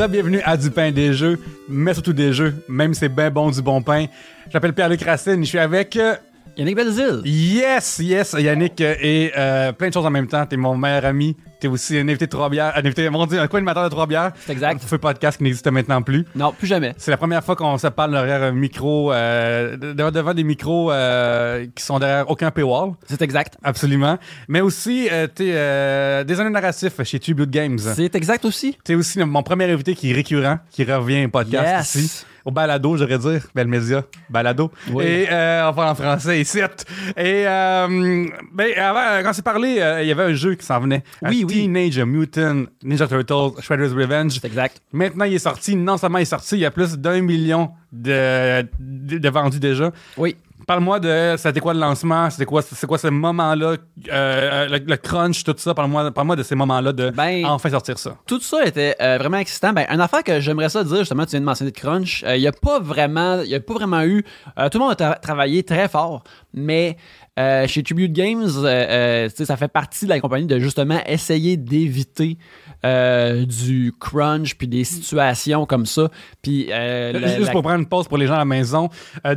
re-bienvenue à Du pain des jeux, mais surtout des jeux, même si c'est bien bon du bon pain. J'appelle Pierre-Luc Racine, je suis avec... euh, Yannick Belzil. Yes, yes, Yannick, et euh, plein de choses en même temps. T'es mon meilleur ami, t'es aussi un invité de Trois Bières, un invité, mon dieu, un co-animateur de Trois Bières. C'est exact. Feu podcast qui n'existe maintenant plus. Non, plus jamais. C'est la première fois qu'on se parle derrière un micro, euh, de- devant des micros euh, qui sont derrière aucun paywall. C'est exact. Absolument. Mais aussi, euh, t'es euh, designer narratif chez Tribute Games. C'est exact aussi. T'es aussi mon premier invité qui est récurrent, qui revient au podcast Yes. ici. Au balado, j'aurais dire. Bel média. Balado. Oui. Et euh, on parle en français ici. Et euh, ben, avant, quand c'est parlé, euh, il y avait un jeu qui s'en venait. Oui, oui. Teenage Mutant Ninja Turtles Shredder's Revenge. C'est exact. Maintenant, il est sorti. Non seulement il est sorti, il y a plus d'un million de, de, de vendus déjà. Oui. Parle-moi de c'était quoi le lancement, c'était quoi, c'est quoi ce moment-là, euh, le, le crunch, tout ça. Parle-moi parle de ces moments-là de Ben, enfin sortir ça. Tout ça était euh, vraiment excitant. Ben, une affaire que j'aimerais ça dire, justement, tu viens de mentionner de Crunch. Il n'y a pas vraiment, il a pas vraiment eu. euh, tout le monde a tra- travaillé très fort, mais euh, chez Tribute Games, euh, euh, ça fait partie de la compagnie de justement essayer d'éviter euh, du crunch puis des situations comme ça. Puis la- Juste la- pour prendre une pause pour les gens à la maison,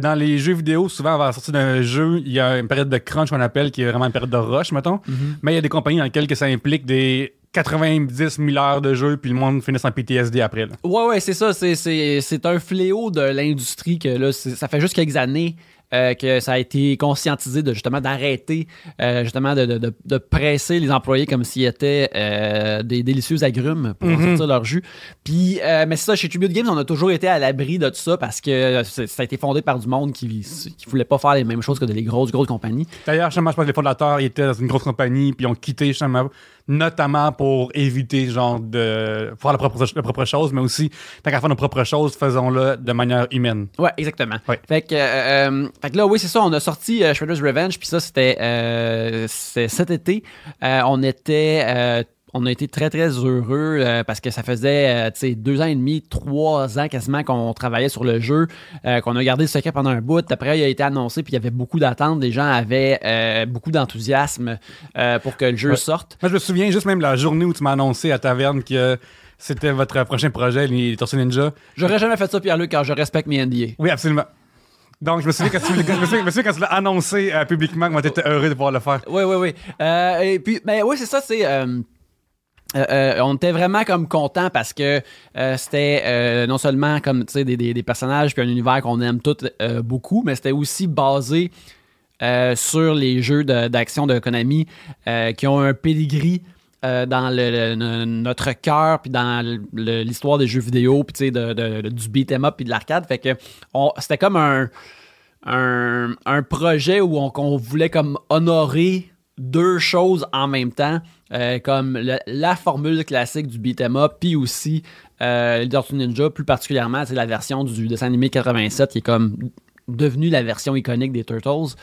dans les jeux vidéo, souvent avant la sortie d'un jeu, il y a une période de crunch qu'on appelle, qui est vraiment une période de rush, mettons. Mm-hmm. Mais il y a des compagnies dans lesquelles que ça implique des 90 000 heures de jeu, puis le monde finit en PTSD après. Là. Ouais, ouais, c'est ça. C'est, un fléau de l'industrie que là, ça fait juste quelques années euh, que ça a été conscientisé de justement d'arrêter, euh, justement de, de- de- de presser les employés comme s'ils étaient euh, des délicieux agrumes pour sortir leur jus. Puis, mais c'est ça, chez Tribute Games, on a toujours été à l'abri de tout ça parce que ça a été fondé par du monde qui, qui voulait pas faire les mêmes choses que des grosses, grosses compagnies. D'ailleurs, je pense que les fondateurs ils étaient dans une grosse compagnie, puis ils ont quitté justement, notamment pour éviter genre de faire la propre, la propre chose, mais aussi, tant qu'à faire nos propres choses, faisons-le de manière humaine. Ouais, exactement. Ouais. Fait, que, euh, euh, fait que là, oui, c'est ça, on a sorti euh, Shredder's Revenge, puis ça, c'était euh, cet été. On était. On a été très, très heureux euh, parce que ça faisait euh, tu deux ans et demi, trois ans quasiment qu'on travaillait sur le jeu, euh, qu'on a gardé le secret pendant un bout. Après, il a été annoncé, puis il y avait beaucoup d'attentes. Les gens avaient euh, beaucoup d'enthousiasme pour que le jeu Ouais. sorte. Moi, je me souviens juste même la journée où tu m'as annoncé à Taverne que c'était votre prochain projet, les Tortues Ninja. J'aurais jamais fait ça, Pierre-Luc, car je respecte mes NDA. Oui, absolument. Donc, je me souviens quand tu, me tu l'as annoncé euh, publiquement que moi, t'étais heureux de pouvoir le faire. Oui, oui, oui. Euh, et puis, ben oui, c'est ça, c'est. euh, euh, euh, on était vraiment comme content parce que euh, c'était non seulement comme des, des, des personnages puis un univers qu'on aime tous beaucoup, mais c'était aussi basé sur les jeux d'action de, Konami qui ont un pedigree dans le, le- no- notre cœur puis dans l'histoire des jeux vidéo puis de, de- du beat 'em up puis de l'arcade. Fait que on- c'était comme un un, projet où on, qu'on voulait comme honorer deux choses en même temps, euh, comme la formule classique du beat'em up, puis aussi euh, les Tortues Ninja, plus particulièrement, c'est la version du dessin animé 87 qui est comme devenue la version iconique des Turtles.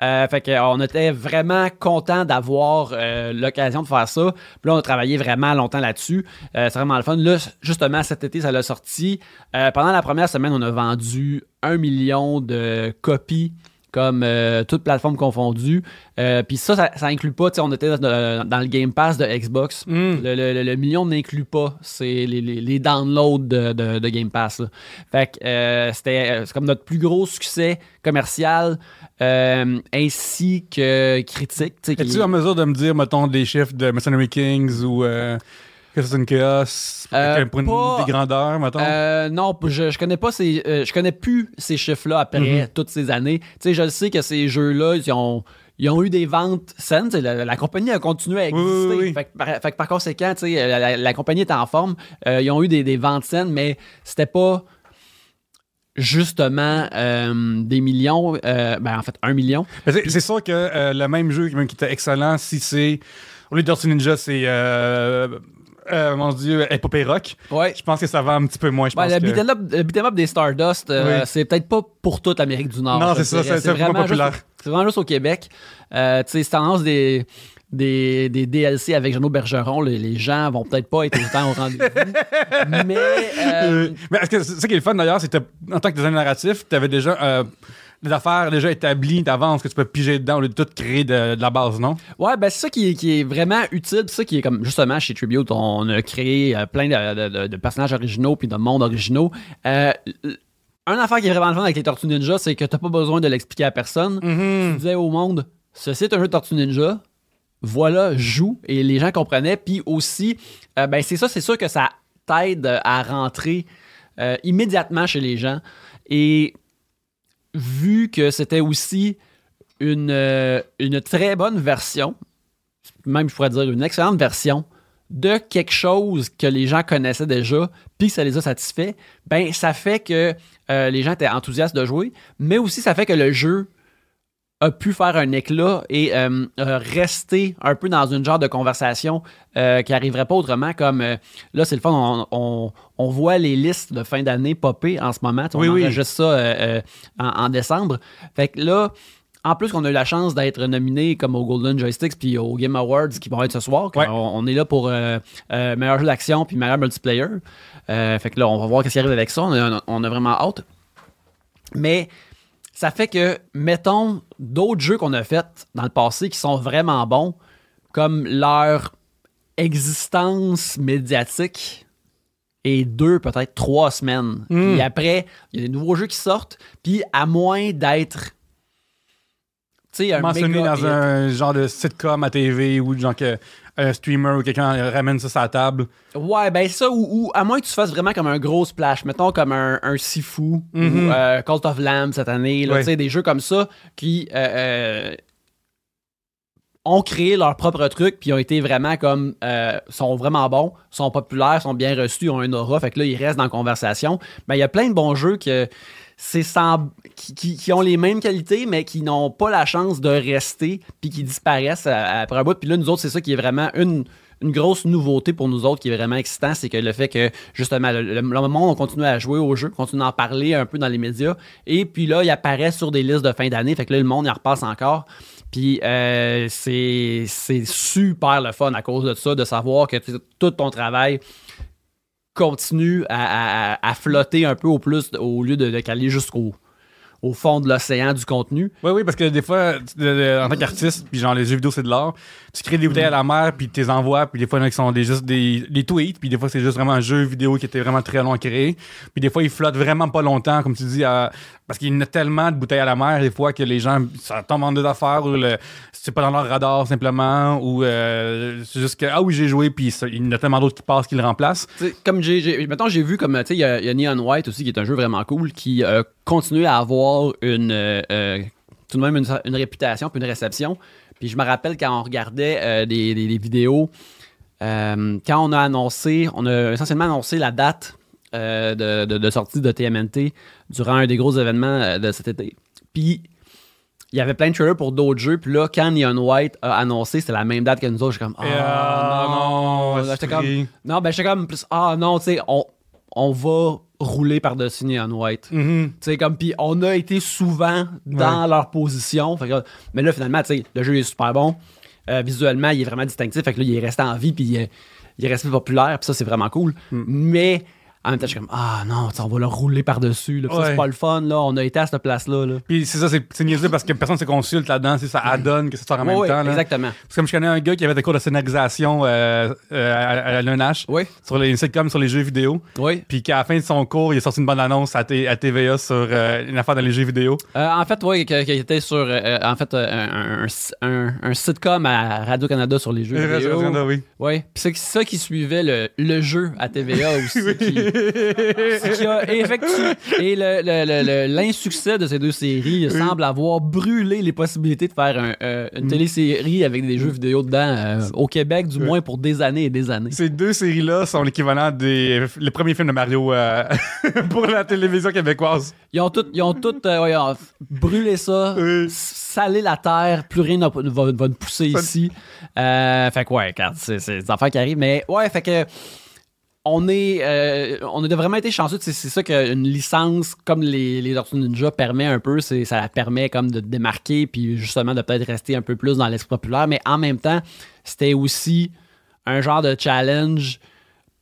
Euh, fait que, euh, on était vraiment content d'avoir euh, l'occasion de faire ça. Puis là, on a travaillé vraiment longtemps là-dessus. C'est vraiment le fun. Là, justement, cet été, ça l'a sorti. Pendant la première semaine, on a vendu un million de copies comme euh, toutes plateformes confondues. Euh, Puis ça, ça, ça inclut pas, tu sais, on était dans, dans le Game Pass de Xbox. Mm. Le, le- le- million n'inclut pas c'est les, les- les downloads de, de- de Game Pass. là. Fait que euh, c'était euh, comme notre plus gros succès commercial ainsi que critique. Es-tu en mesure de me dire, mettons, des chiffres de Mercenary Kings ou que c'est une chaos Euh, pour une pas- des grandeurs, mettons? Euh, non, je, je connais pas ces, euh, je connais plus ces chiffres-là après Mhm. toutes ces années. Tu sais, je le sais que ces jeux-là, ils ont, ils ont eu des ventes saines. La, la compagnie a continué à Oui, oui, exister. oui. Fait, que par, fait que par conséquent, sais, la, la- la compagnie est en forme. Euh, ils ont eu des, des ventes saines, mais c'était pas justement euh, des millions. euh, ben, en fait, un million. C'est- sûr que euh, le même jeu même qui était excellent, si c'est. Au lieu de Ninja, c'est. Euh, mon dieu, Epopée Rock. Ouais. Je pense que ça va un petit peu moins. Je Ouais, pense le que... beat'em up, up des Stardust, euh, Oui. c'est peut-être pas pour toute l'Amérique du Nord. Non, c'est ça, c'est- vraiment populaire. C'est vraiment juste au Québec. Euh, tu sais, c'est tendance des, des, des DLC avec Jeannot Bergeron, les, les gens vont peut-être pas être autant au rendez-vous. mais euh, mais est-ce que c'est ça qui est le fun d'ailleurs, c'est que en tant que designer narratif, tu avais déjà euh, des affaires déjà établies d'avance que tu peux piger dedans au lieu de tout créer de, de la base, non? Ouais, ben c'est ça qui est, qui est vraiment utile. C'est ça qui est comme justement chez Tribute, on a créé euh, plein de, de- de personnages originaux puis de mondes originaux. Euh, un affaire qui est vraiment le fun avec les Tortues Ninja, c'est que t'as pas besoin de l'expliquer à personne. Tu disais au monde, ceci est un jeu de Tortues Ninja. Voilà, joue. Et les gens comprenaient. Puis aussi, euh, ben c'est ça, c'est sûr que ça t'aide à rentrer euh, immédiatement chez les gens. Et vu que c'était aussi une, euh, une très bonne version, même je pourrais dire une excellente version de quelque chose que les gens connaissaient déjà, puis ça les a satisfaits, ben ça fait que euh, les gens étaient enthousiastes de jouer, mais aussi ça fait que le jeu a pu faire un éclat et euh, rester un peu dans une genre de conversation euh, qui arriverait pas autrement. Comme euh, là, c'est le fun, on, on- on voit les listes de fin d'année popper en ce moment. Tu On Oui, oui. enregistre ça en, en décembre. Fait que là, en plus qu'on a eu la chance d'être nominé comme au Golden Joysticks puis au Game Awards qui vont être ce soir. Ouais. On, on est là pour euh, euh, meilleur jeu d'action puis meilleur multiplayer. Euh, fait que là, on va voir qu'est-ce qui arrive avec ça. On a, on a vraiment hâte. Mais ça fait que, mettons, d'autres jeux qu'on a fait dans le passé qui sont vraiment bons, comme leur existence médiatique et deux, peut-être trois semaines. Mm. Puis après, il y a des nouveaux jeux qui sortent, puis à moins d'être. Un Mentionné dans hit. un genre de sitcom à TV ou genre que un streamer ou quelqu'un ramène ça sur la table? Ouais, ben ça, ou, ou à moins que tu fasses vraiment comme un gros splash, mettons comme un, un Sifu Mhm. ou euh, Cult of Lamb cette année, là, Ouais. tu sais, des jeux comme ça qui euh, euh, ont créé leur propre truc, puis ont été vraiment comme, euh, sont vraiment bons, sont populaires, sont bien reçus, ont un aura, fait que là, ils restent dans la conversation. Ben, il y a plein de bons jeux que qui, ont les mêmes qualités, mais qui n'ont pas la chance de rester, puis qui disparaissent à- après un bout. Puis là, nous autres, c'est ça qui est vraiment une, une grosse nouveauté pour nous autres qui est vraiment excitant, c'est que le fait que, justement, le, le- on continue à jouer au jeu, continue d'en parler un peu dans les médias, et puis là, il apparaît sur des listes de fin d'année, fait que là, le monde y en repasse encore. Puis euh, c'est super le fun à cause de ça, de savoir que tout ton travail continue à, flotter un peu au plus au lieu de, de caler jusqu'au au fond de l'océan du contenu. Oui, oui, parce que des fois, en tant qu'artiste, puis genre les jeux vidéo, c'est de l'art, tu crées des bouteilles à la mer, puis tu les envoies, puis des fois, il y en a qui sont des, juste des, des tweets, puis des fois, c'est juste vraiment un jeu vidéo qui était vraiment très long à créer. Puis des fois, ils flottent vraiment pas longtemps, comme tu dis, à- parce qu'il y en a tellement de bouteilles à la mer, des fois, que les gens, ça tombe en deux affaires, ou le, c'est pas dans leur radar, simplement, ou euh, c'est juste que, ah oui, j'ai joué, puis ça- il y en a tellement d'autres qui passent qui le remplacent. Tu sais, comme j'ai, j'ai mettons, j'ai vu comme, tu sais, il y, a- il y a Neon White aussi, qui est un jeu vraiment cool, qui euh, continue à avoir une, euh, euh, tout de même une, une réputation puis une réception. Puis je me rappelle quand on regardait euh, des, des- des vidéos, euh, quand on a annoncé, on a essentiellement annoncé la date de, de- de sortie de TMNT durant un des gros événements de cet été. Puis il y avait plein de trailers pour d'autres jeux. Puis là, quand Neon White a annoncé, c'était la même date que nous autres. J'étais comme, ah euh, non. non, J'étais comme, non, ben j'étais comme plus ah non, tu sais, on, on va rouler par-dessus Neon White. Mhm. Tu sais, comme, puis on a été souvent dans leur position. Fait que- mais là, finalement, tu sais, le jeu est super bon. Euh, visuellement, il est vraiment distinctif. Fait que là, il est resté en vie, puis il est, il est resté populaire, puis ça, c'est vraiment cool. Mais en même temps, je suis comme, ah non, on va le rouler par-dessus. là. Ça, c'est pas le fun, là. On a été à cette place-là. Là. Puis c'est ça, c'est c'est niaiseux parce que personne se consulte là-dedans, c'est ça adonne que ça sort en même Ouais, temps. Là. exactement. C'est comme je connais un gars qui avait des cours de scénarisation euh, euh, à, à l'UNH Oui, sur les sitcoms, sur les jeux vidéo. oui. Puis qu'à la fin de son cours, il a sorti une bonne annonce à, T- à TVA sur euh, une affaire dans les jeux vidéo. En fait, oui, qui était sur en fait, un, un- un- un sitcom à Radio-Canada sur les jeux vidéo. oui. Oui, puis c'est ça qui suivait le, le jeu à TVA aussi. qui, qui a effectué. Et le- le- le- le- l'insuccès de ces deux séries semble avoir brûlé les possibilités de faire un, euh, une télésérie avec des jeux vidéo dedans, euh, au Québec, du moins pour des années et des années. Ces deux séries-là sont l'équivalent des les premiers films de Mario euh, pour la télévision québécoise. Ils ont toutes, ils ont toutes euh, ouais, brûlé ça, salé la terre, plus rien n'a- va, va nous pousser ici. Fait que ouais, regarde, c'est des affaires qui arrivent. Mais ouais, fait que on est, euh, on a vraiment été chanceux. C'est ça qu'une licence comme les, les Ninja permet un peu. Ça permet comme de démarquer, puis justement de peut-être rester un peu plus dans l'esprit populaire. Mais en même temps, c'était aussi un genre de challenge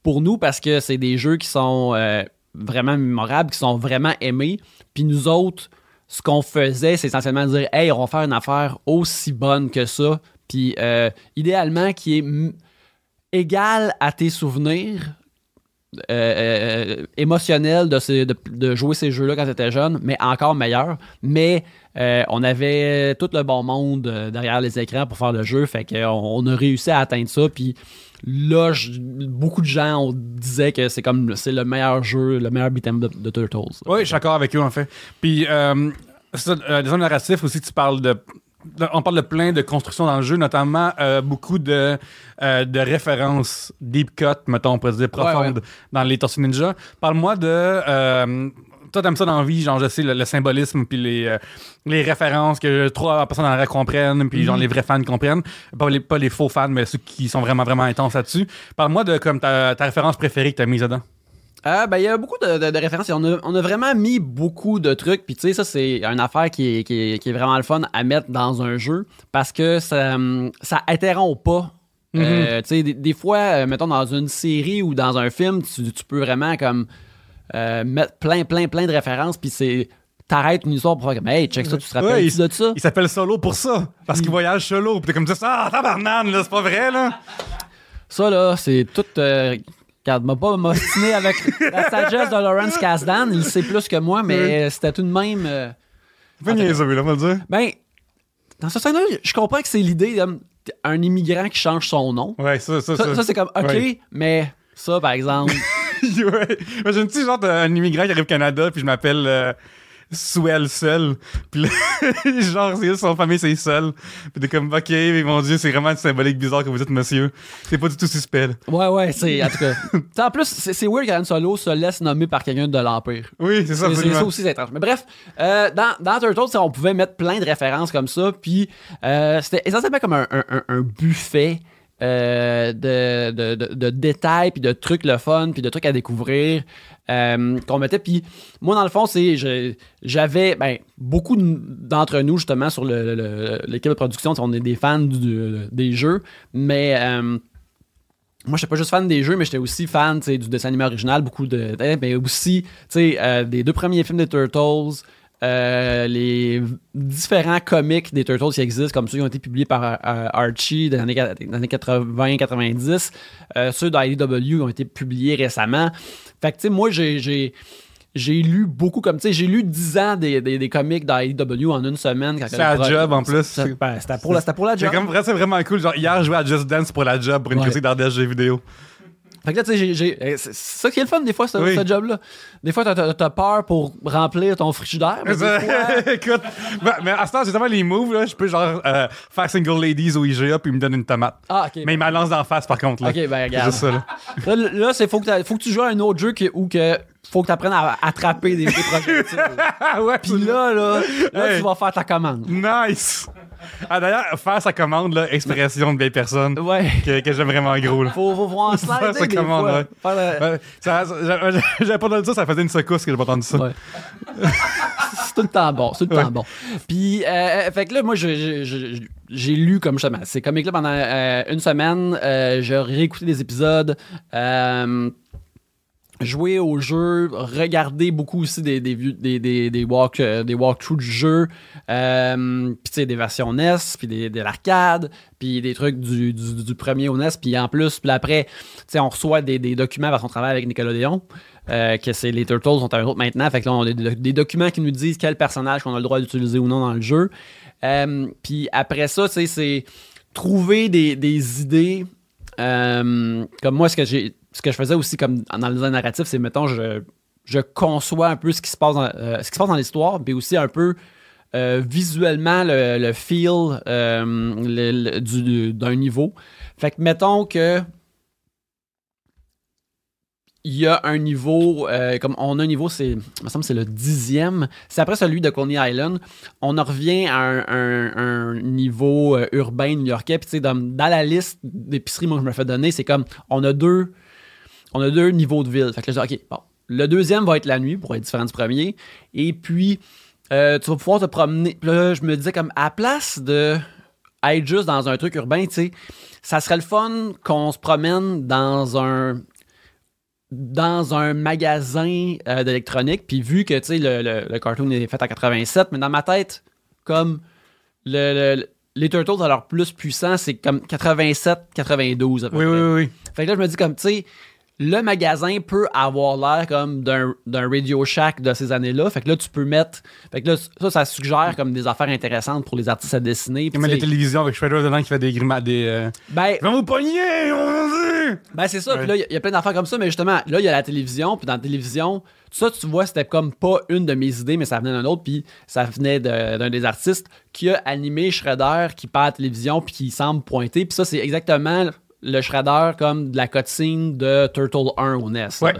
pour nous parce que c'est des jeux qui sont euh, vraiment mémorables, qui sont vraiment aimés. Puis nous autres, ce qu'on faisait, c'est essentiellement dire Hey, on va faire une affaire aussi bonne que ça, puis euh, idéalement qui est égale à tes souvenirs euh, euh, de, ces- de, jouer ces jeux-là quand tu étais jeune, mais encore meilleur. Mais euh, on avait tout le bon monde euh, derrière les écrans pour faire le jeu, fait qu'on on a réussi à atteindre ça, puis là, beaucoup de gens on disait que c'est comme c'est le meilleur jeu, le meilleur beat'em de, de Turtles. Oui, je suis d'accord avec eux, en fait. Puis, euh, ça, euh, des narratifs aussi, tu parles de. On parle de plein de constructions dans le jeu, notamment euh, beaucoup de, euh, de références deep cut, mettons, on pourrait dire profondes, Ouais, dans les Tortues Ninja. Parle-moi de. euh, toi, t'aimes ça dans la vie, genre, je sais, le, le symbolisme, puis les, les références que trois personnes rue comprennent, puis genre les vrais fans comprennent. Pas les, pas les faux fans, mais ceux qui sont vraiment, vraiment intenses là-dessus. Parle-moi de comme ta, ta référence préférée que t'as mise dedans. Ah, ben, il y a beaucoup de, de- de références. et On a, on a vraiment mis beaucoup de trucs. Puis, tu sais, ça, c'est une affaire qui est, qui, est, qui est vraiment le fun à mettre dans un jeu parce que ça, hum, ça interrompt pas. Euh, tu sais, des, des fois, euh, mettons, dans une série ou dans un film, tu, tu peux vraiment comme euh, mettre plein, plein, plein de références. Puis, c'est. T'arrêtes une histoire pour faire comme Hey, check ça, tu te rappelles Ouais, de ça? Il s'appelle Solo pour ça. Parce qu'il voyage solo. Puis t'es comme ça, ah, tabarnane, là, c'est pas vrai, là. Ça, là, c'est tout. euh, Regarde, m'a pas m'ostiner avec la sagesse de Lawrence Kasdan. Il sait plus que moi, mais c'était tout de même. euh, Fais niaiseux, là, on va le dire. Ben, dans ce sens-là, je comprends que c'est l'idée d'un immigrant qui change son nom. Ouais, ça, ça, Ça, ça. ça, c'est comme, OK, Ouais. mais ça, par exemple, ouais. Imagine-tu, genre, t'as un immigrant qui arrive au Canada, puis je m'appelle euh, Swell Seul. Puis là, genre, c'est son famille, c'est seul. Puis t'es comme, ok, mais mon dieu, c'est vraiment une symbolique bizarre que vous êtes monsieur. C'est pas du tout suspect, là. ouais, ouais, c'est, en tout cas. En plus, c'est weird qu'Anne Solo se laisse nommer par quelqu'un de l'Empire. Oui, c'est ça, C'est- ça aussi, c'est étrange. Mais bref, euh, dans, dans Turtles, on pouvait mettre plein de références comme ça, puis euh, c'était essentiellement comme un- un- un buffet euh, de, de, de- détails, puis de trucs le fun, puis de trucs à découvrir euh, qu'on mettait. Puis moi, dans le fond, c'est j'avais ben, beaucoup de- d'entre nous, justement, sur le- le- l'équipe de production, on est des fans des jeux, mais... euh, moi, j'étais pas juste fan des jeux, mais j'étais aussi fan du dessin animé original, beaucoup de. eh, Mais aussi, tu sais, euh, des deux premiers films des Turtles, euh, les différents comics des Turtles qui existent, comme ceux qui ont été publiés par euh, Archie dans les années, dans les 80-90, euh, ceux d'IDW ont été publiés récemment. Fait que, tu sais, moi, j'ai. j'ai lu beaucoup comme, tu sais, j'ai lu 10 ans des, des, des comics d'IDW en une semaine. C'est la job, en plus. Ben, C'était pour, pour la job. c'est vraiment cool. Genre, hier, je jouais à Just Dance pour la job, pour une Ouais. critique d'Ardèche jeux vidéo. Fait que là, tu sais, eh, c'est c'est ça qui est le fun des fois, ce, Oui. ce job-là. Des fois, t'as- peur pour remplir ton frigidaire. mais fois- Écoute, ben, mais à ce temps, j'ai tellement les moves, là, je peux genre euh, faire single ladies au IGA puis il me donne une tomate. Ah, ok. Mais il m'a lance d'en face par contre. Là. Ok, ben C'est regarde. juste ça, là. Là, là, c'est faut que, t'as- faut que tu joues à un autre jeu où que faut que tu apprennes à attraper des, des projectiles. Ouais, Puis là, là, là Hey. tu vas faire ta commande. Nice! Ah, d'ailleurs, faire sa commande, là, expression de belle personne Ouais. que, que j'aime vraiment gros. Là. Faut, faut voir en slide Faire sa commande, ouais. Faire le- J'avais pas entendu ça, ça faisait une secousse que j'ai pas entendu ça. Ouais. c'est tout le temps bon, c'est tout le Ouais. temps bon. Puis, euh, fait que là, moi, j'ai lu comme justement ces comics-là pendant euh, une semaine. Euh, j'ai réécouté des épisodes. Euh, jouer au jeu, regarder beaucoup aussi des, des, des, des, euh, des walkthroughs du jeu, euh, puis des versions NES, puis des, de l'arcade, puis des trucs du, premier au NES, puis en plus, puis après, on reçoit des, documents parce qu'on travaille avec Nickelodeon, euh, que c'est les Turtles sont un autre maintenant, fait que là, on a des, documents qui nous disent quel personnage qu'on a le droit d'utiliser ou non dans le jeu. Euh, puis après ça, c'est trouver des, idées, comme moi, ce que j'ai ce que je faisais aussi comme dans le narratif, c'est mettons je, je conçois un peu ce qui se passe dans, euh, dans l'histoire, puis aussi un peu euh, visuellement le, le feel euh, du- d'un niveau. Fait que mettons que il y a un niveau, comme on a un niveau, c'est, il me semble c'est le dixième. C'est après celui de Coney Island. On en revient à un, un- niveau urbain new-yorkais. Puis tu sais, dans, dans la liste d'épiceries, moi, que je me fais donner, c'est comme, on a deux, on a deux niveaux de ville. Fait que là, je dis, OK, bon. Le deuxième va être la nuit pour être différent du premier. Et puis, euh, tu vas pouvoir te promener. Là, je me disais, comme, à la place de être juste dans un truc urbain, tu sais, ça serait le fun qu'on se promène dans un dans un magasin euh, d'électronique, puis vu que, tu sais, le, le, le cartoon est fait en 87, mais dans ma tête, comme le, le- les Turtles à leur plus puissant, c'est comme 87-92 à peu Oui, près. oui, oui, oui. Fait que là, je me dis comme, tu sais, le magasin peut avoir l'air comme d'un d'un Radio Shack de ces années-là. Fait que là, tu peux mettre. Fait que là, ça, ça suggère comme des affaires intéressantes pour les artistes à dessiner. Comme les télévisions avec Shredder dedans qui fait des grimaces, des. Euh... ben, ben, c'est ça. Ouais. Puis là, il y a- il y, a plein d'affaires comme ça. Mais justement, là, il y a la télévision. Puis dans la télévision, ça, tu vois, c'était comme pas une de mes idées, mais ça venait d'un autre. Puis ça venait de- d'un des artistes qui a animé Shredder, qui part à la télévision, puis qui semble pointer. Puis ça, c'est exactement le Shredder comme de la cutscene de Turtle 1 au NES. Ouais.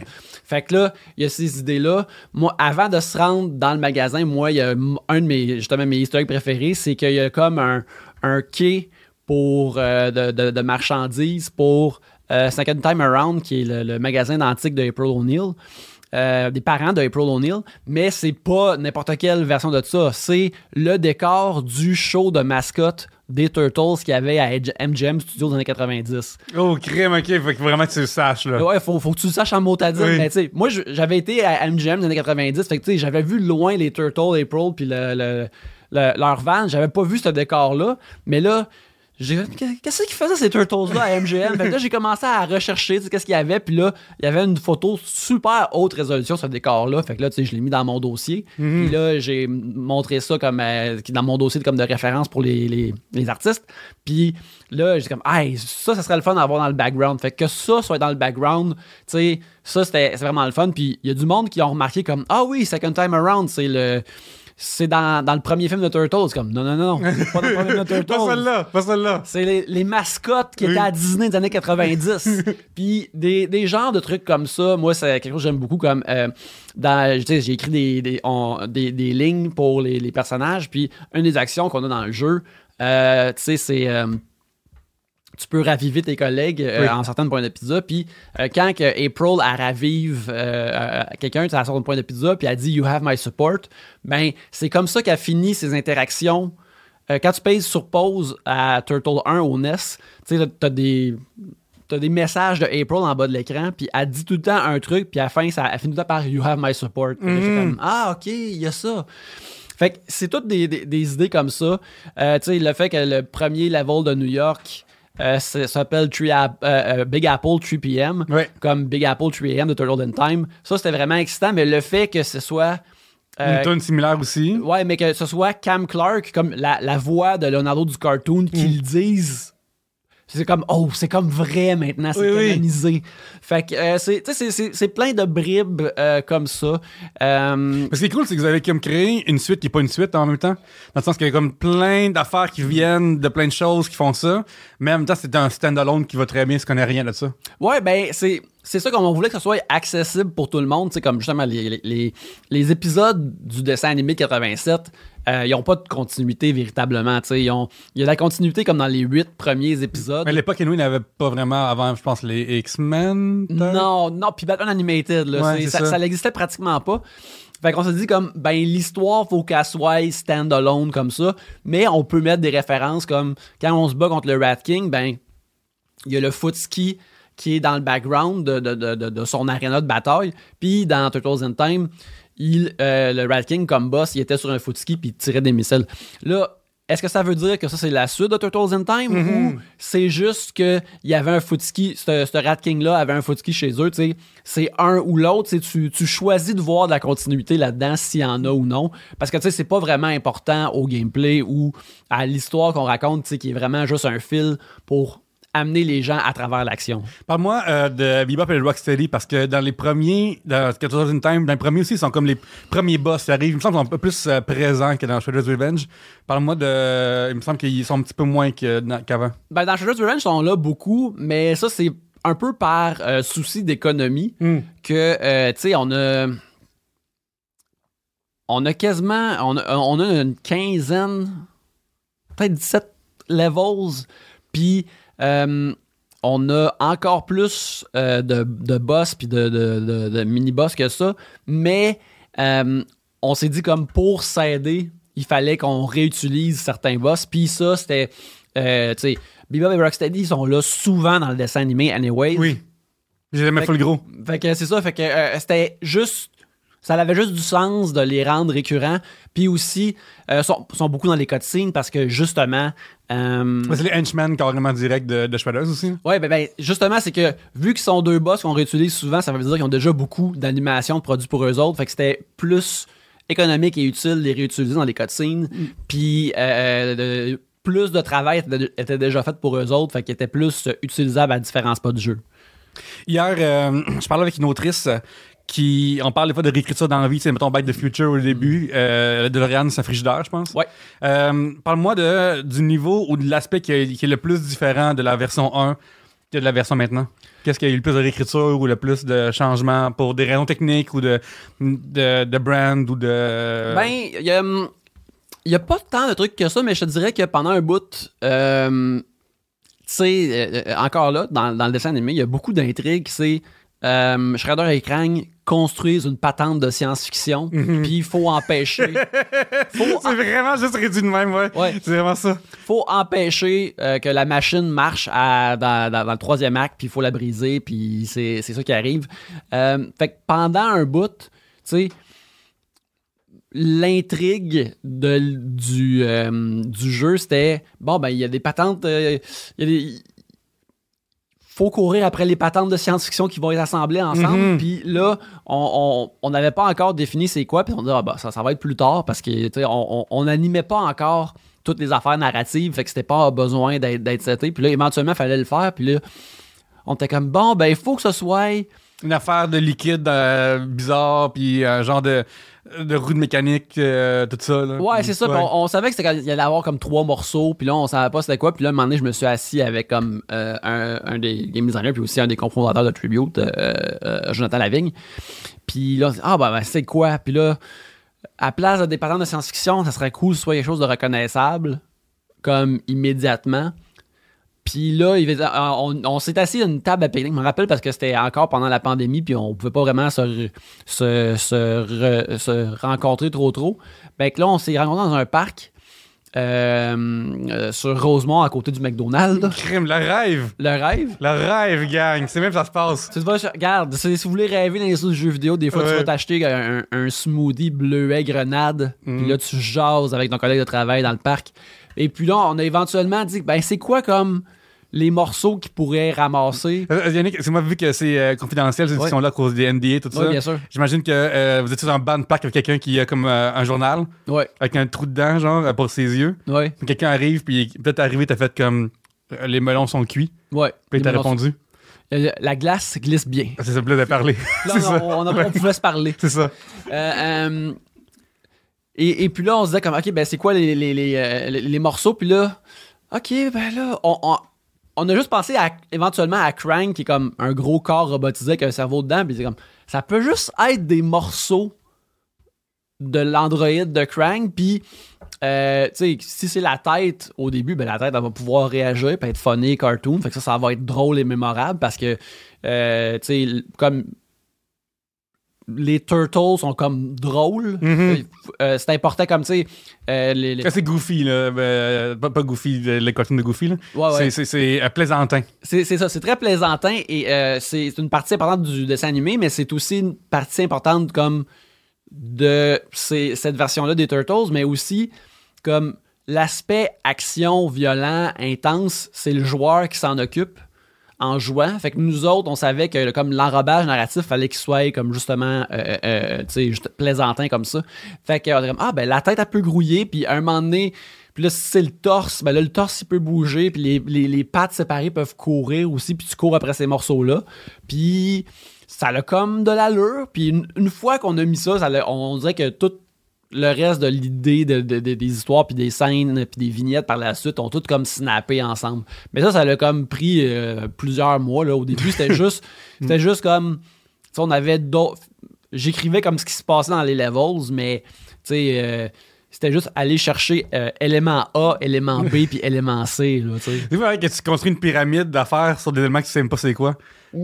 Fait que là, il y a ces idées-là. Moi, avant de se rendre dans le magasin, moi, il y a un de mes, justement, mes historiques préférés, c'est qu'il y a comme un, un quai pour, euh, de, de- de marchandises pour euh, Second Time Around, qui est le, le magasin d'antiques de April O'Neil. euh, des parents de April O'Neil, mais c'est pas n'importe quelle version de ça. C'est le décor du show de mascotte des Turtles qu'il y avait à MGM Studios dans les années 90. Oh, crème, ok. Faut que vraiment que tu le saches, là. Ouais, faut, faut que tu le saches en mot à dire. Oui. Mais tu sais, moi, j'avais été à MGM dans les années 90. Fait que tu sais, j'avais vu loin les Turtles, April, puis le, le- le- leur van. J'avais pas vu ce décor-là. Mais là, j'ai qu'est-ce qu'ils faisaient ces Turtles-là à MGM? fait que là, j'ai commencé à rechercher, tu sais, qu'est-ce qu'il y avait. Puis là, il y avait une photo super haute résolution, ce décor-là. Fait que là, tu sais, je l'ai mis dans mon dossier. Puis là, j'ai montré ça comme euh, dans mon dossier comme de référence pour les, les- les artistes. Puis là, j'ai comme, hey, ça, ça serait le fun à avoir dans le background. Fait que ça soit dans le background, tu sais, ça, c'était c'est vraiment le fun. Puis il y a du monde qui ont remarqué comme, ah oui, Second Time Around, c'est le. C'est dans, dans le premier film de Turtles. Comme, non, non, non, pas dans le premier film de Pas Turtles. celle-là, pas celle-là. C'est les, les mascottes qui Oui. étaient à Disney des années 90. Puis des, des genres de trucs comme ça, moi, c'est quelque chose que j'aime beaucoup. Comme euh, dans, tu sais, j'ai écrit des, des, on- des, des lignes pour les, les personnages. Puis une des actions qu'on a dans le jeu, euh, tu sais, c'est. euh, tu peux raviver tes collègues euh, Oui. en sortant de point de pizza. Puis euh, quand que April elle ravive euh, quelqu'un, elle sort de point de pizza, puis elle dit You have my support, ben c'est comme ça qu'elle finit ses interactions. Quand tu pèses sur pause à Turtle 1 au NES, tu sais, t'as des. T'as des messages de April en bas de l'écran, puis elle dit tout le temps un truc, puis à la fin, ça, elle finit tout le temps par You have my support. Comme, ah, ok, il y a ça. Fait que c'est toutes des, des- des idées comme ça. Tu sais, le fait que le premier level de New York euh, c'est- s'appelle euh, euh, Big Apple 3 p.m. Comme Big Apple 3 a.m. de Turtle in Time. Ça, c'était vraiment excitant, mais le fait que ce soit. euh, Une tonne similaire aussi. Ouais, mais que ce soit Cam Clark, comme la, la voix de Leonardo du cartoon, qui le dise. C'est comme, oh, c'est comme vrai maintenant, c'est Oui, oui. canonisé. Fait que, euh, c'est, c'est- c'est- c'est plein de bribes euh, comme ça. Euh, Ce qui est cool, c'est que vous avez comme créé une suite qui est pas une suite en même temps. Dans le sens qu'il y a comme plein d'affaires qui viennent de plein de choses qui font ça. Mais en même temps, c'est un stand-alone qui va très bien, si connaît rien de ça. Ouais, ben, c'est, c'est ça qu'on voulait que ce soit accessible pour tout le monde. Sais, comme justement les, les, les, les épisodes du dessin animé de 87, euh, ils n'ont pas de continuité véritablement. Ils ont- il y a de la continuité comme dans les huit premiers épisodes. Mais l'époque, il n'avait pas vraiment avant, je pense, les X-Men. Non, non, puis Batman Animated, là, Ouais, ça, n'existait pratiquement pas. Fait qu'on s'est dit comme, ben l'histoire, faut qu'elle soit stand-alone comme ça, mais on peut mettre des références comme, quand on se bat contre le Rat King, ben, il y a le footski qui est dans le background de, de, de, de- de son aréna de bataille, puis dans Turtles in Time, il, euh, le Rat King, comme boss, il était sur un footski puis il tirait des missiles. Là, est-ce que ça veut dire que ça, c'est la suite de Turtles in Time ou c'est juste qu'il y avait un footski, ce, ce Rat King-là avait un footski chez eux, tu sais, c'est un ou l'autre, tu, tu choisis de voir de la continuité là-dedans s'il y en a ou non, parce que tu sais, c'est pas vraiment important au gameplay ou à l'histoire qu'on raconte, tu sais, qui est vraiment juste un fil pour amener les gens à travers l'action. Parle-moi euh, de Bebop et Rocksteady parce que dans les premiers, dans 14 in Time, dans les premiers aussi, ils sont comme les premiers boss qui arrivent. Il me semble qu'ils sont un peu plus euh, présents que dans Shredder's Revenge. Parle-moi de. Il me semble qu'ils sont un petit peu moins que qu'avant. Ben, dans Shredder's Revenge, ils sont là beaucoup, mais ça, c'est un peu par euh, souci d'économie que, euh, tu sais, on a. On a quasiment. On a, on a une quinzaine, peut-être 17 levels, puis euh, on a encore plus euh, de, de boss puis de, de- de- de mini-boss que ça, mais euh, on s'est dit comme pour s'aider, il fallait qu'on réutilise certains boss, puis ça, c'était. Euh, tu sais, Bebop et Rocksteady sont là souvent dans le dessin animé, anyway. Oui. J'ai jamais Fait fait le gros. Fait que c'est ça, fait que c'était juste. Ça avait juste du sens de les rendre récurrents. Puis aussi, euh, sont, sont beaucoup dans les cutscenes parce que justement. euh, C'est les henchmen carrément direct de, de Shredders aussi. Ouais, ben, ben, justement, c'est que vu qu'ils sont deux boss qu'on réutilise souvent, ça veut dire qu'ils ont déjà beaucoup d'animations de produits pour eux autres. Fait que c'était plus économique et utile de les réutiliser dans les cutscenes. Puis euh, de- plus de travail était, était déjà fait pour eux autres. Fait qu'ils étaient plus euh, utilisables à différents spots du jeu. Hier, euh, je parlais avec une autrice euh, qui. On parle des fois de réécriture dans la vie, tu sais, mettons Back to the Future au début. Euh, le DeLorean, c'est un frigidaire, je pense. Ouais. Euh, Parle-moi de, du niveau ou de l'aspect qui, est- qui est le plus différent de la version 1 que de la version maintenant. Qu'est-ce qu'il y a eu le plus de réécriture ou le plus de changements pour des raisons techniques ou de, de, de brand ou de. Ben, il y a, y a pas tant de trucs que ça, mais je te dirais que pendant un bout, euh, sais, euh, encore là, dans, dans le dessin animé, il y a beaucoup d'intrigues. C'est euh, Shredder et Krang construisent une patente de science-fiction, puis il faut empêcher. faut, c'est vraiment juste réduit de même, ouais. Ouais. C'est vraiment ça. faut empêcher euh, que la machine marche à- dans, dans- dans le troisième acte, puis il faut la briser, puis c'est c'est ça qui arrive. Euh, fait que pendant un bout, tu sais, l'intrigue de- du, euh, du jeu, c'était bon, ben, il y a des patentes, euh, il y a des. Faut courir après les patentes de science-fiction qui vont être assemblées ensemble. Mhm. Puis là, on- on on n'avait pas encore défini c'est quoi. Puis on dit, ah, bah, ça, ça va être plus tard parce que tu sais, on on- on n'animait pas encore toutes les affaires narratives. Fait que c'était pas besoin d'être d'être seté. Puis là, éventuellement, il fallait le faire. Puis là, on était comme, bon, ben, il faut que ce soit. Une affaire de liquide euh, bizarre, puis un genre de, de roue de mécanique, euh, tout ça. Là. Ouais, c'est ça. On, on savait que c'était quand il y allait avoir comme trois morceaux. Puis là, on savait pas c'était quoi. Puis là, un moment donné, je me suis assis avec comme euh, un, un des game designers, puis aussi un des cofondateurs de Tribute, euh, euh, Jonathan Lavigne. Puis là, on s'est dit, ah, ben, ben, c'est quoi? Puis là, à place de des de science-fiction, ça serait cool soit quelque chose de reconnaissable, comme immédiatement. Puis là, il faisait- on, on s'est assis à une table à pique-nique. Je me rappelle parce que c'était encore pendant la pandémie, puis on pouvait pas vraiment se, se, se re- se rencontrer trop trop. Ben que là, on s'est rencontrés dans un parc euh, euh, sur Rosemont à côté du McDonald's. Crime, le rêve. Le rêve? Le rêve, gang. C'est même ça se passe. Tu te vas, regarde, si vous voulez rêver dans les de jeux vidéo, des fois tu vas t'acheter un, un smoothie bleuet grenade, Mhm. puis là tu jases avec ton collègue de travail dans le parc. Et puis là, on a éventuellement dit, ben c'est quoi comme les morceaux qu'ils pourraient ramasser? Euh, Yannick, c'est moi, vu que c'est euh, confidentiel, ces Ouais. éditions-là, à cause des NDA, tout Oui, ça. bien sûr. J'imagine que euh, vous étiez dans un banc de parc avec quelqu'un qui a comme euh, un journal, Ouais, avec un trou dedans, genre, euh, pour ses yeux. ouais, Quelqu'un arrive, puis peut-être arrivé, t'as fait comme euh, les melons sont cuits. ouais. Puis t'as répondu. Euh, La glace glisse bien. Ah, C'est ça, de parler. Là, c'est ça. on, on, on pouvait se parler. C'est ça. Euh, euh, et, et puis là, on se disait comme, OK, ben c'est quoi les, les, les, euh, les- les morceaux? Puis là, OK, ben là, on, on, on a juste pensé à, éventuellement à Krang, qui est comme un gros corps robotisé avec un cerveau dedans. Puis c'est comme, ça peut juste être des morceaux de l'androïde de Krang. Puis, euh, tu sais, si c'est la tête au début, ben la tête, elle va pouvoir réagir, puis être funny, cartoon. Fait que ça, ça va être drôle et mémorable parce que, euh, tu sais, l- comme les turtles sont comme drôles. Euh, c'est important comme, tu sais, euh, les, les- Ah, C'est Goofy, là. Ben, pas, pas Goofy, le, le cartoon de Goofy, là. Ouais, ouais. C'est- euh, plaisantin. C'est ça, c'est très plaisantin et euh, c'est c'est une partie importante du dessin animé, mais c'est aussi une partie importante comme de ces- cette version-là des Turtles, mais aussi comme l'aspect action, violent, intense, c'est le joueur qui s'en occupe en jouant. Fait que nous autres, on savait que comme l'enrobage narratif, fallait qu'il soit comme justement, euh, euh, sais, juste plaisantin comme ça. Fait que ah ben la tête elle peut grouiller, puis un moment donné, puis là c'est le torse, ben là le torse il peut bouger, puis les, pattes séparées peuvent courir aussi, puis tu cours après ces morceaux-là. Puis ça a comme de l'allure, puis une, fois qu'on a mis ça, on dirait que tout le reste de l'idée de, de- de- des histoires puis des scènes puis des vignettes par la suite ont toutes comme snappé ensemble. Mais ça, ça l'a comme pris euh, plusieurs mois. Là. Au début, c'était juste, c'était juste comme, on avait d'autres- j'écrivais comme ce qui se passait dans les levels, mais tu sais, euh, c'était juste aller chercher euh, élément A, élément B, puis élément C. Là, tu sais. C'est vrai que tu construis une pyramide d'affaires sur des éléments que tu sais même pas c'est quoi.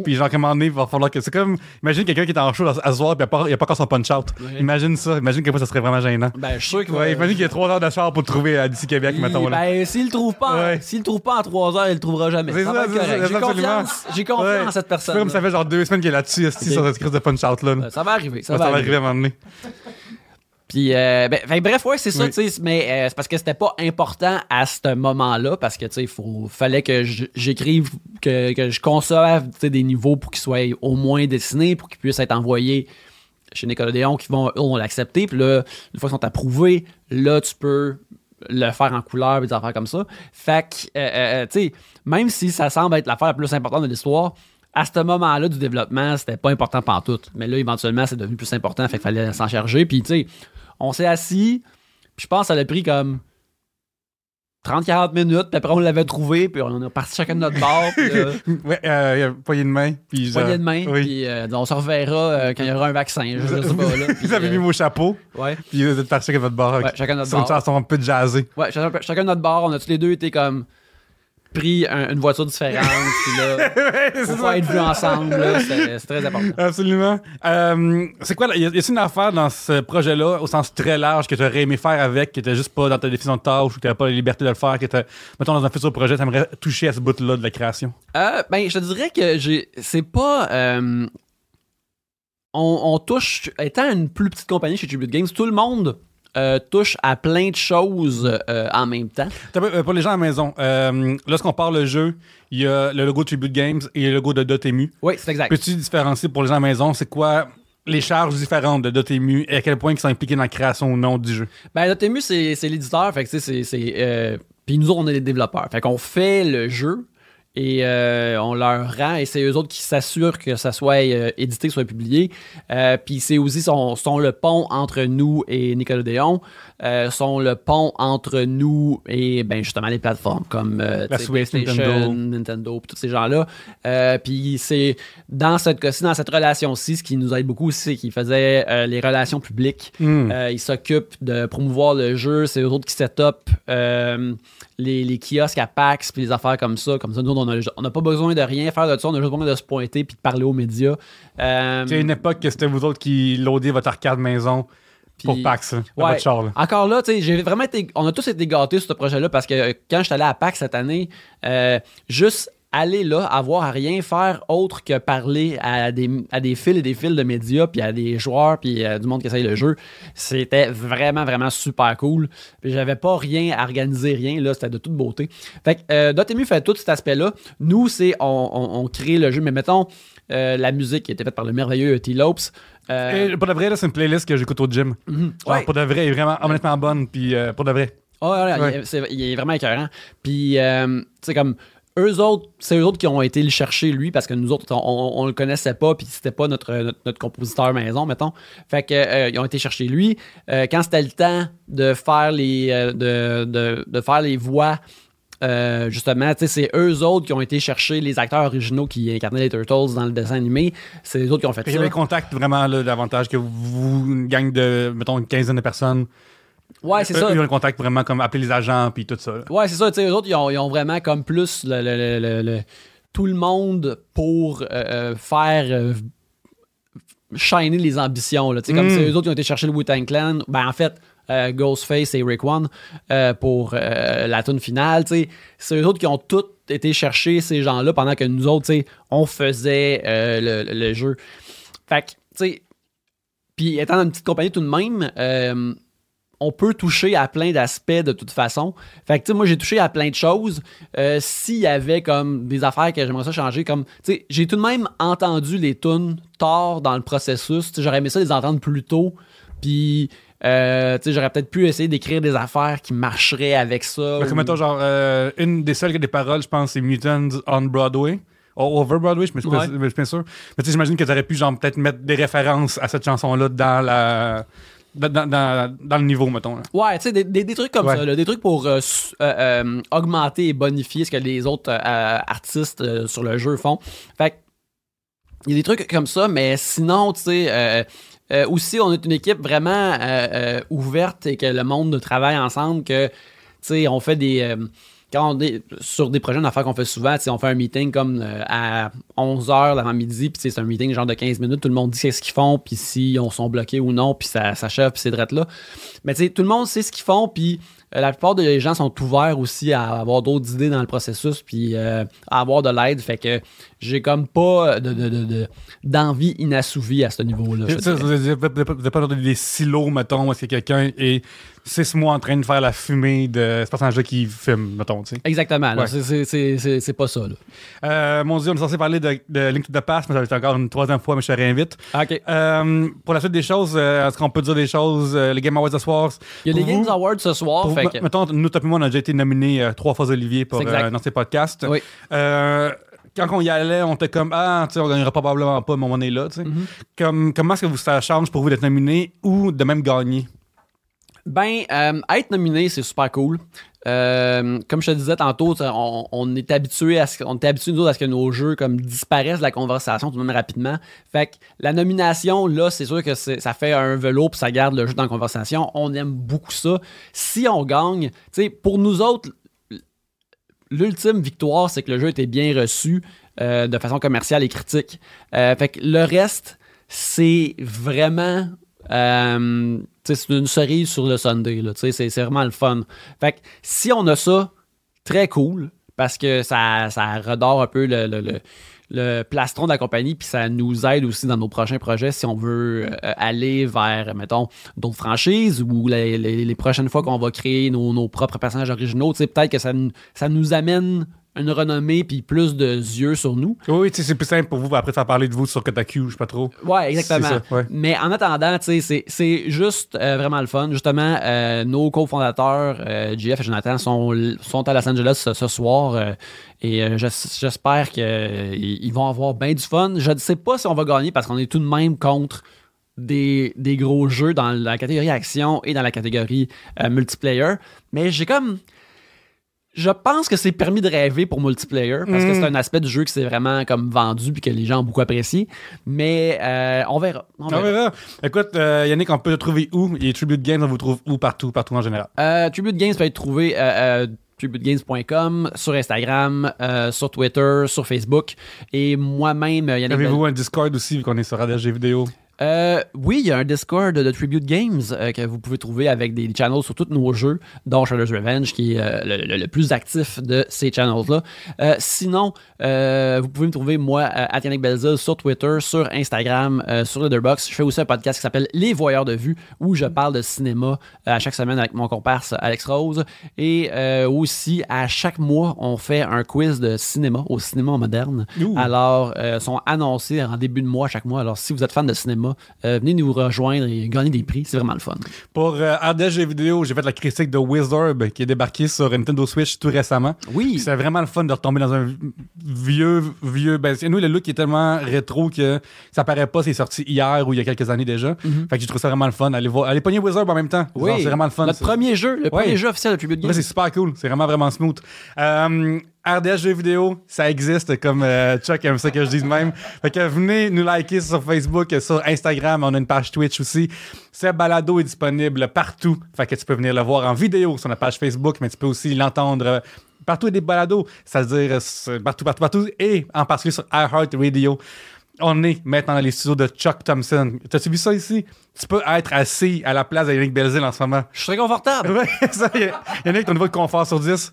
Puis genre, à un moment donné, il va falloir que. C'est comme. Imagine quelqu'un qui est en show à à ce soir, puis il n'y a, pas- il a pas encore son punch-out. Ouais. Imagine ça. Imagine que ça serait vraiment gênant. Ben, je suis sûr que. Ouais, imagine qu'il y a trois heures de char pour trouver à d'ici Québec, mettons. Là. Ben, s'il le trouve pas, en- Ouais. s'il le trouve pas en 3 heures, il le trouvera jamais. C'est Ça ça, va c'est. J'ai confiance, j'ai confiance Ouais. en cette C'est personne. comme ça fait genre deux semaines qu'il est là-dessus, esti, Ok. sur cette crise de punch-out là. là. Ça va arriver, ça, va, va arriver. arriver à un moment donné. Puis, euh, ben, bref, ouais, c'est ça, Oui. tu sais, mais euh, c'est parce que c'était pas important à ce moment-là, parce que, tu sais, il fallait que j'écrive, que, que je sais, des niveaux pour qu'ils soient au moins dessinés, pour qu'ils puissent être envoyés chez Nickelodeon, qui vont, eux, vont l'accepter, puis là, une fois qu'ils sont approuvés, là, tu peux le faire en couleur, des affaires comme ça. Fait que, euh, euh, tu sais, même si ça semble être l'affaire la plus importante de l'histoire, à ce moment-là du développement, c'était pas important pantoute. Mais là, éventuellement, c'est devenu plus important, fait qu'il fallait s'en charger. Puis, tu sais, on s'est assis, puis je pense que ça a pris comme 30-40 minutes, puis après on l'avait trouvé, puis on est parti chacun de notre bord, puis là, Ouais, euh, il y a poignée de main. Puis poignée de main, Oui. puis euh, on se reverra euh, quand il y aura un vaccin, je, sais pas, là. Puis, Vous avez euh, mis vos chapeaux, ouais, puis vous êtes partis chacun de votre bar. ouais, chacun de notre bord. chanson un peu jazzée. Ouais, chacun, chacun de notre bord, on a tous les deux été comme pris un- une voiture différente, puis là, être vus ensemble, c'est très important. Absolument. Euh, c'est quoi, y a-t-il une affaire dans ce projet-là, au sens très large, que tu aurais aimé faire avec, qui était juste pas dans ta définition de tâche, ou que tu pas la liberté de le faire, que t'as- mettons, dans un futur projet, tu aimerais toucher à ce bout-là de la création? Euh, ben, je te dirais que j'ai. C'est pas. euh, on, on touche. Étant une plus petite compagnie chez Tribute Games, tout le monde euh, touche à plein de choses euh, en même temps. Euh, Pour les gens à la maison, lorsqu'on parle le jeu, il y a le logo Tribute Games et le logo de Dotemu. Oui, c'est exact. Peux-tu différencier pour les gens à la maison, c'est quoi les charges différentes de Dotemu et à quel point ils sont impliqués dans la création ou non du jeu? Ben, Dotemu, c'est l'éditeur. Fait que, c'est. c'est, euh, Puis nous on est les développeurs. Fait qu'on fait le jeu et euh, on leur rend, et c'est eux autres qui s'assurent que ça soit euh, édité, soit publié. Euh, puis c'est aussi sont, sont le pont entre nous et Nickelodeon, euh, sont le pont entre nous et ben justement les plateformes comme La Switch, PlayStation, Nintendo. Tous ces gens-là. Puis c'est dans cette dans cette relation-ci, ce qui nous aide beaucoup, c'est qu'ils faisaient les relations publiques. Euh, ils s'occupent de promouvoir le jeu. C'est eux autres qui set up les, les kiosques à PAX puis les affaires comme ça. Comme ça, nous, on n'a on a pas besoin de rien faire de ça. On a juste besoin de se pointer puis de parler aux médias. Euh, C'est une époque que c'était vous autres qui loadiez votre arcade maison pour PAX, Ouais. votre char. là. Encore là, j'ai vraiment été. On a tous été gâtés sur ce projet-là parce que quand je suis allé à PAX cette année, euh, juste aller là, avoir à rien faire autre que parler à des, à des fils et des fils de médias, puis à des joueurs, puis à du monde qui essaye le jeu, c'était vraiment, vraiment super cool. Puis j'avais pas rien à organiser, rien, là, c'était de toute beauté. Fait que euh, Dotemu fait tout cet aspect-là. Nous, c'est on, on- on crée le jeu, mais mettons euh, la musique qui été faite par le merveilleux T-Lopes. euh, pour de vrai, là, c'est une playlist que j'écoute au gym. mhm, Genre, ouais. Pour de vrai, elle est vraiment honnêtement bonne, puis euh, pour de vrai. Ah ouais. Il, est, il est vraiment écœurant. Puis, euh, tu sais, comme, eux autres, c'est eux autres qui ont été le chercher, lui, parce que nous autres, on, on, le connaissait pas, puis c'était pas notre, notre, notre compositeur maison, mettons. Fait que, euh, ils ont été chercher lui. Euh, quand c'était le temps de faire les, euh, de, de, de faire les voix, justement, c'est eux autres qui ont été chercher les acteurs originaux qui incarnaient les Turtles dans le dessin animé. C'est eux autres qui ont fait Il y ça. avait contact vraiment davantage que vous, une gang de, mettons, une quinzaine de personnes. Ouais, c'est ça. Ils ont le contact vraiment comme appeler les agents, puis tout ça. là. Ouais, c'est ça. Tu sais, eux autres, ils ont, ils ont vraiment comme plus le, le- le- tout le monde pour euh, euh, faire euh, shiner les ambitions. Là. Tu sais, Comme Mm. c'est eux autres qui ont été chercher le Wu-Tang Clan. Ben, en fait, euh, Ghostface et Rick One pour la tune finale. tu sais. C'est eux autres qui ont tous été chercher ces gens-là pendant que nous autres, tu sais, on faisait le, le jeu. Fait que, tu sais, puis étant dans une petite compagnie tout de même, on peut toucher à plein d'aspects de toute façon. Fait que, tu sais, moi, j'ai touché à plein de choses. Euh, S'il y avait comme des affaires que j'aimerais ça changer, comme, tu sais, j'ai tout de même entendu les tunes tard dans le processus. J'aurais aimé ça les entendre plus tôt. Puis, euh, tu sais, j'aurais peut-être pu essayer d'écrire des affaires qui marcheraient avec ça. Ou- mettons, genre, euh, une des seules qui a des paroles, je pense, c'est Mutants on Broadway. Oh, over Broadway, je me suis Ouais. pas sûr. Mais tu sais, j'imagine que tu aurais pu, genre, peut-être mettre des références à cette chanson-là dans la. Dans, dans, le niveau, mettons. là. Ouais, tu sais, des, des- des trucs comme Ouais. ça, là, des trucs pour euh, euh, euh, augmenter et bonifier ce que les autres euh, artistes sur le jeu font. Fait il y a des trucs comme ça, mais sinon, tu sais, aussi, on est une équipe vraiment ouverte et que le monde travaille ensemble, que, tu sais, on fait des... sur des projets d'affaires qu'on fait souvent, on fait un meeting comme euh, à 11h l'avant-midi, puis c'est un meeting genre de 15 minutes, tout le monde dit ce qu'ils font, puis si on sont bloqués ou non, puis ça s'achève, puis c'est drette là. Mais tout le monde sait ce qu'ils font, puis euh, la plupart des gens sont ouverts aussi à avoir d'autres idées dans le processus, puis euh, à avoir de l'aide, fait que j'ai comme pas de, de- de- de- d'envie inassouvie à ce niveau-là. Vous n'avez pas des silos, mettons, où est-ce que quelqu'un est six mois en train de faire la fumée de ce personnage-là qui filme, mettons, tu sais. Exactement, Ouais. c'est- pas ça. Là. Euh, mon Dieu, on est censé parler de, de Link to the Past, mais ça va être encore une troisième fois, mais je te réinvite. OK. Euh, pour la suite des choses, euh, est-ce qu'on peut dire des choses, euh, les Game Awards ce soir? Il y a les Games Awards ce soir, fait que- Mettons, nous, toi et moi, on a déjà été nominés euh, trois fois Olivier pour, euh, dans ces podcasts. Oui. Quand on y allait, on était comme Ah, tu sais, on gagnera probablement pas, mais on est là. tu sais. Mm-hmm. comme, comment est-ce que vous, ça change pour vous d'être nominé ou de même gagner? Ben, euh, être nominé, c'est super cool. Euh, comme je te disais tantôt, on, on est habitué à ce, on est habitué nous à ce que nos jeux comme disparaissent de la conversation tout de même rapidement. Fait que la nomination là, c'est sûr que ça fait un velours puis ça garde le jeu dans la conversation. On aime beaucoup ça. Si on gagne, tu sais, pour nous autres, l'ultime victoire, c'est que le jeu était bien reçu euh, de façon commerciale et critique. Euh, fait que le reste, c'est vraiment. euh, c'est une cerise sur le Sunday. C'est vraiment le fun. Fait que si on a ça, très cool, parce que ça, ça redore un peu le- le plastron de la compagnie, puis ça nous aide aussi dans nos prochains projets si on veut euh, aller vers, mettons, d'autres franchises ou les, les- prochaines fois qu'on va créer nos, propres personnages originaux. Peut-être que ça nous amène une renommée puis plus de yeux sur nous. Oui, c'est plus simple pour vous après faire parler de vous sur Kotaku, je sais pas trop. Ouais, exactement. C'est ça, ouais. Mais en attendant, c'est- juste euh, vraiment le fun. Justement, euh, nos cofondateurs, euh, JF et Jonathan, sont, sont à Los Angeles ce, ce soir euh, et j'es- j'espère qu'ils vont avoir bien du fun. Je ne sais pas si on va gagner parce qu'on est tout de même contre des, des gros jeux dans la catégorie action et dans la catégorie multiplayer. Mais j'ai comme. Je pense que c'est permis de rêver pour multiplayer parce que Mm. c'est un aspect du jeu qui s'est vraiment comme vendu puis que les gens ont beaucoup apprécié. Mais euh, on verra. On On verra. Écoute, euh, Yannick, on peut te trouver où? Et Tribute Games, on vous trouve où partout, partout en général? Euh, Tribute Games peut être trouvé euh, euh, tributegames.com, sur Instagram, euh, sur Twitter, sur Facebook. Et moi-même, Yannick Avez-vous un Discord aussi, vu qu'on est sur ADG Vidéo? Euh, oui, il y a un Discord de Tribute Games euh, que vous pouvez trouver avec des channels sur tous nos jeux, dont Shredder's Revenge, qui est euh, le, le- le plus actif de ces channels-là. Sinon, vous pouvez me trouver, moi, à Belzil, sur Twitter, sur Instagram, sur Letterboxd. Je fais aussi un podcast qui s'appelle Les Voyeurs de Vue, où je parle de cinéma à chaque semaine avec mon comparse Alex Rose. Et aussi, à chaque mois, on fait un quiz de cinéma, au cinéma moderne. Ouh. Alors, sont annoncés en début de mois chaque mois. Alors, si vous êtes fan de cinéma, euh, venez nous rejoindre et gagner des prix. C'est vraiment le fun. Pour euh, RDG Vidéo, j'ai fait la critique de Wizard qui est débarqué sur Nintendo Switch tout récemment. Oui. C'est vraiment le fun de retomber dans un vieux, vieux. Ben, nous, le look est tellement rétro que ça paraît pas, c'est sorti hier ou il y a quelques années déjà. Fait que j'ai trouvé ça vraiment le fun. Allez, voir, allez pogner Wizard en même temps. Oui. C'est vraiment le fun. Notre premier jeu, le Ouais. premier jeu officiel de Tribute. Ouais, c'est super cool. C'est vraiment, vraiment smooth. Euh, RDS Jeux vidéo, ça existe comme euh, Chuck aime ça que je dise même. Fait que venez nous liker sur Facebook, sur Instagram. On a une page Twitch aussi. Ce balado est disponible partout. Fait que tu peux venir le voir en vidéo sur notre page Facebook, mais tu peux aussi l'entendre euh, partout des balados. C'est-à-dire euh, partout, partout, partout. Et en particulier sur iHeartRadio. On est maintenant dans les studios de Chuck Thompson. T'as-tu vu ça ici? Tu peux être assis à la place de Yannick Belzil en ce moment. Je serais confortable. Ouais, ça, Yannick, ton niveau de confort sur 10?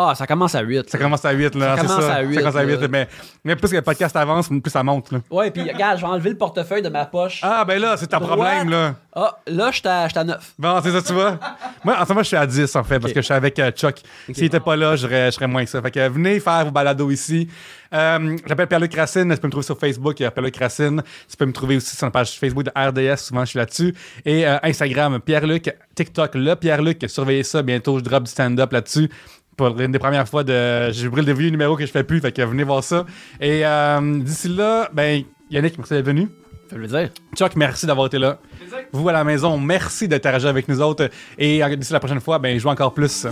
Ah, ça commence à 8. Ça commence à 8, là. Ça commence ça. à 8, Ça commence à 8, là. mais, mais plus que le podcast avance, plus ça monte, là. Ouais, puis regarde, je vais enlever le portefeuille de ma poche. Ah, ben là, c'est ton Droite. problème, là. Ah, là, je suis à, j'étais à 9. Bon, c'est ça, tu vois. Moi, en ce moment, je suis à 10, en fait, parce que je suis avec euh, Chuck. S'il était pas là, je serais, moins que ça. Fait que euh, venez faire vos balados ici. Euh, J'appelle Pierre-Luc Racine. Tu peux me trouver sur Facebook, a Pierre-Luc Racine. Tu peux me trouver aussi sur la page Facebook de RDS. Souvent, je suis là-dessus. Et euh, Instagram, Pierre-Luc. TikTok, le Pierre-Luc. Surveillez ça. Bientôt, je drop du stand-up là-dessus. Pour une des premières fois de. J'ai brûlé des vieux numéros que je fais plus. Fait que venez voir ça. Et euh, d'ici là, ben, Yannick, merci d'être venu. Ça veut dire. Chuck, merci d'avoir été là. Vous à la maison, merci d'interagir avec nous autres. Et euh, d'ici la prochaine fois, ben, jouez encore plus.